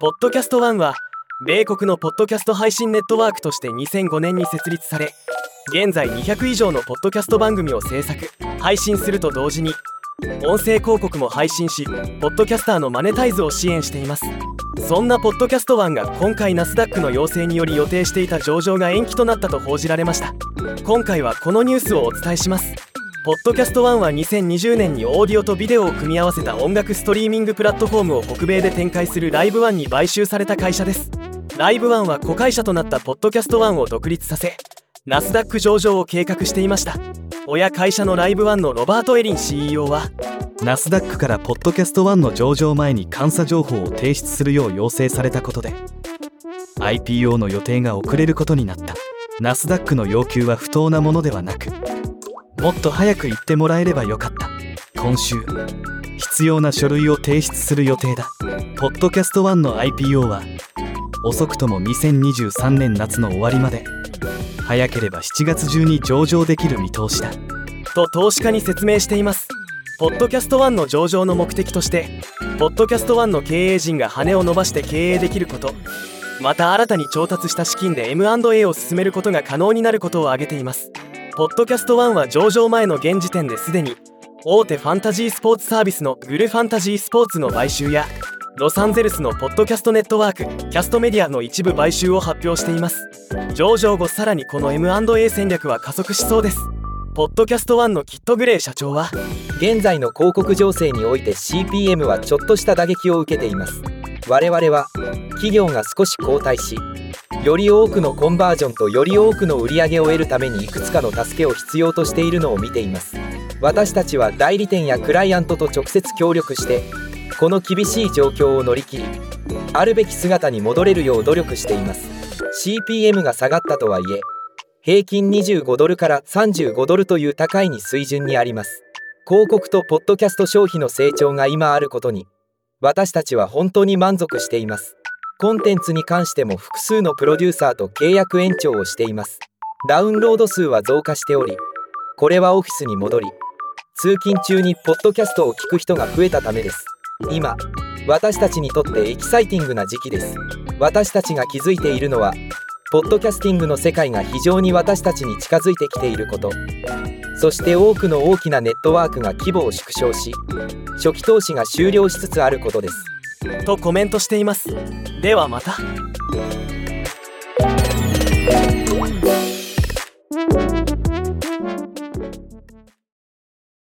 ポッドキャスト1は米国のポッドキャスト配信ネットワークとして2005年に設立され現在200以上のポッドキャスト番組を制作配信すると同時に音声広告も配信しポッドキャスターのマネタイズを支援しています。そんなポッドキャスト1が今回ナスダックの要請により予定していた上場が延期となったと報じられました。今回はこのニュースをお伝えします。ポッドキャスト1は2020年にオーディオとビデオを組み合わせた音楽ストリーミングプラットフォームを北米で展開するライブワンに買収された会社です。ライブワンは子会社となったポッドキャスト1を独立させナスダック上場を計画していました。親会社のライブワンのロバート・エリン CEO はナスダックからポッドキャスト1の上場前に監査情報を提出するよう要請されたことで IPO の予定が遅れることになった。ナスダックの要求は不当なものではなくもっと早く言ってもらえればよかった。今週必要な書類を提出する予定だ。ポッドキャスト1の IPO は遅くとも2023年夏の終わりまで早ければ7月中に上場できる見通しだ。と投資家に説明しています。ポッドキャスト1の上場の目的としてポッドキャスト1の経営陣が羽を伸ばして経営できることまた新たに調達した資金で M&A を進めることが可能になることを挙げています。ポッドキャスト1は上場前の現時点ですでに大手ファンタジースポーツサービスのグルファンタジースポーツの買収やロサンゼルスのポッドキャストネットワークキャストメディアの一部買収を発表しています。上場後さらにこの M&A 戦略は加速しそうです。ポッドキャスト1のキットグレイ社長は現在の広告情勢において CPM はちょっとした打撃を受けています。我々は企業が少し後退しより多くのコンバージョンとより多くの売り上げを得るためにいくつかの助けを必要としているのを見ています。私たちは代理店やクライアントと直接協力してこの厳しい状況を乗り切りあるべき姿に戻れるよう努力しています。CPM が下がったとはいえ平均25ドルから35ドルという高いに水準にあります。広告とポッドキャスト消費の成長が今あることに私たちは本当に満足しています。コンテンツに関しても複数のプロデューサーと契約延長をしています。ダウンロード数は増加しておりこれはオフィスに戻り通勤中にポッドキャストを聞く人が増えたためです。今私たちにとってエキサイティングな時期です。私たちが気づいているのはポッドキャスティングの世界が非常に私たちに近づいてきていること。そして多くの大きなネットワークが規模を縮小し初期投資が終了しつつあることです。とコメントしています。ではまた。